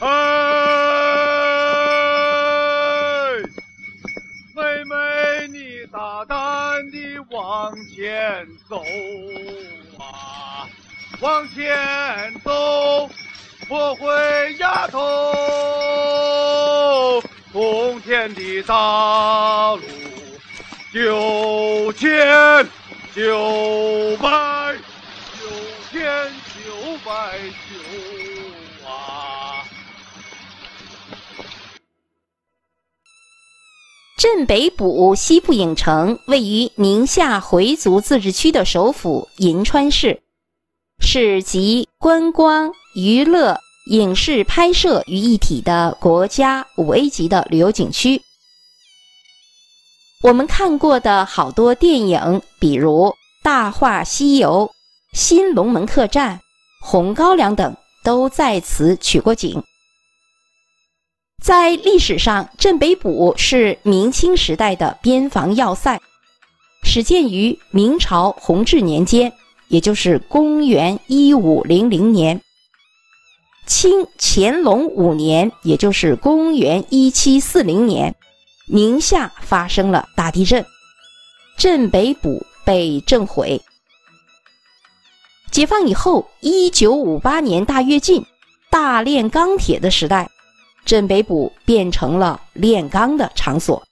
哎，妹妹，你大胆地往前走啊，往前走，不会丫头从前的道路，九千九百九千九百九啊！镇北堡西部影城位于宁夏回族自治区的首府银川市，是集观光、娱乐、影视拍摄于一体的国家五 A 级的旅游景区。我们看过的好多电影，比如《大话西游》《新龙门客栈》《红高粱》等，都在此取过景。在历史上，镇北堡是明清时代的边防要塞，始建于明朝弘治年间，也就是公元一五零零年。清乾隆五年，也就是公元一七四零年，宁夏发生了大地震，镇北堡被震毁。解放以后，一九五八年大跃进，大炼钢铁的时代。镇北堡变成了炼钢的场所。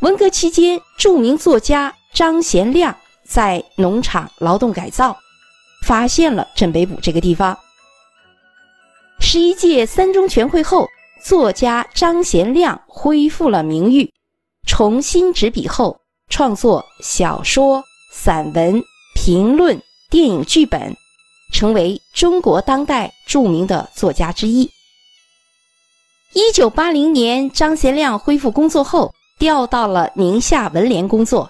文革期间，著名作家张贤亮在农场劳动改造，发现了镇北堡这个地方。十一届三中全会后，作家张贤亮恢复了名誉，重新执笔后，创作小说、散文、评论、电影剧本，成为中国当代著名的作家之一。一九八零年，张贤亮恢复工作后，调到了宁夏文联工作，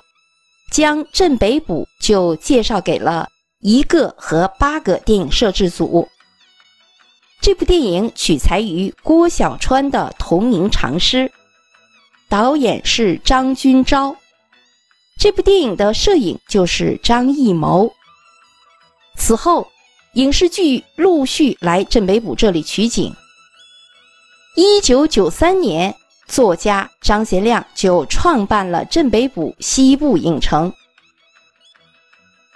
将镇北堡就介绍给了一个和八个电影摄制组。这部电影取材于郭小川的同名长诗，导演是张君钊。这部电影的摄影就是张艺谋。此后，影视剧陆续来镇北堡这里取景。一九九三年，作家张贤亮就创办了镇北堡西部影城。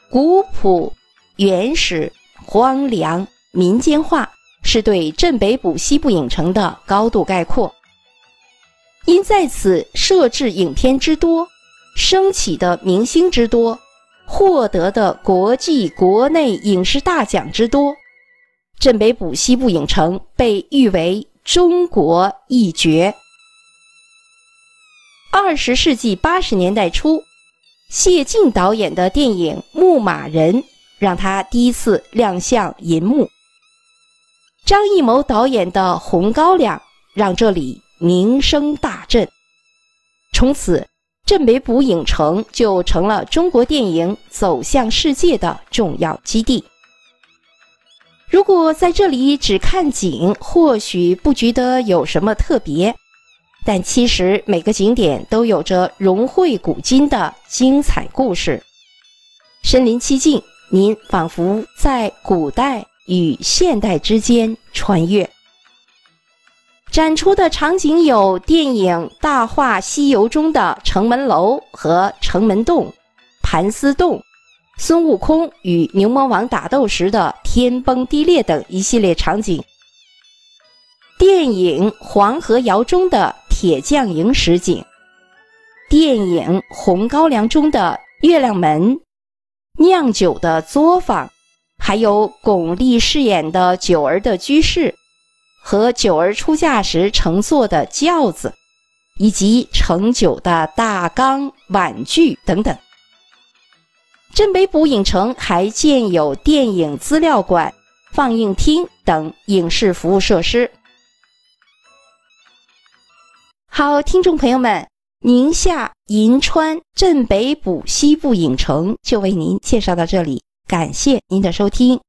古朴、原始、荒凉、民间化，是对镇北堡西部影城的高度概括。因在此设置影片之多，升起的明星之多，获得的国际、国内影视大奖之多，镇北堡西部影城被誉为。中国一绝。二十世纪八十年代初，谢晋导演的电影《牧马人》让他第一次亮相银幕。张艺谋导演的《红高粱》让这里名声大振，从此镇北堡影城就成了中国电影走向世界的重要基地。如果在这里只看景，或许不觉得有什么特别，但其实每个景点都有着融汇古今的精彩故事。身临其境，您仿佛在古代与现代之间穿越。展出的场景有电影《大话西游》中的城门楼和城门洞、盘丝洞。孙悟空与牛魔王打斗时的天崩地裂等一系列场景，电影《黄河谣》中的铁匠营实景，电影《红高粱》中的月亮门、酿酒的作坊，还有巩俐饰演的九儿的居室和九儿出嫁时乘坐的轿子，以及盛酒的大缸、碗具等等。镇北堡影城还建有电影资料馆、放映厅等影视服务设施。好，听众朋友们，宁夏银川镇北堡西部影城就为您介绍到这里，感谢您的收听。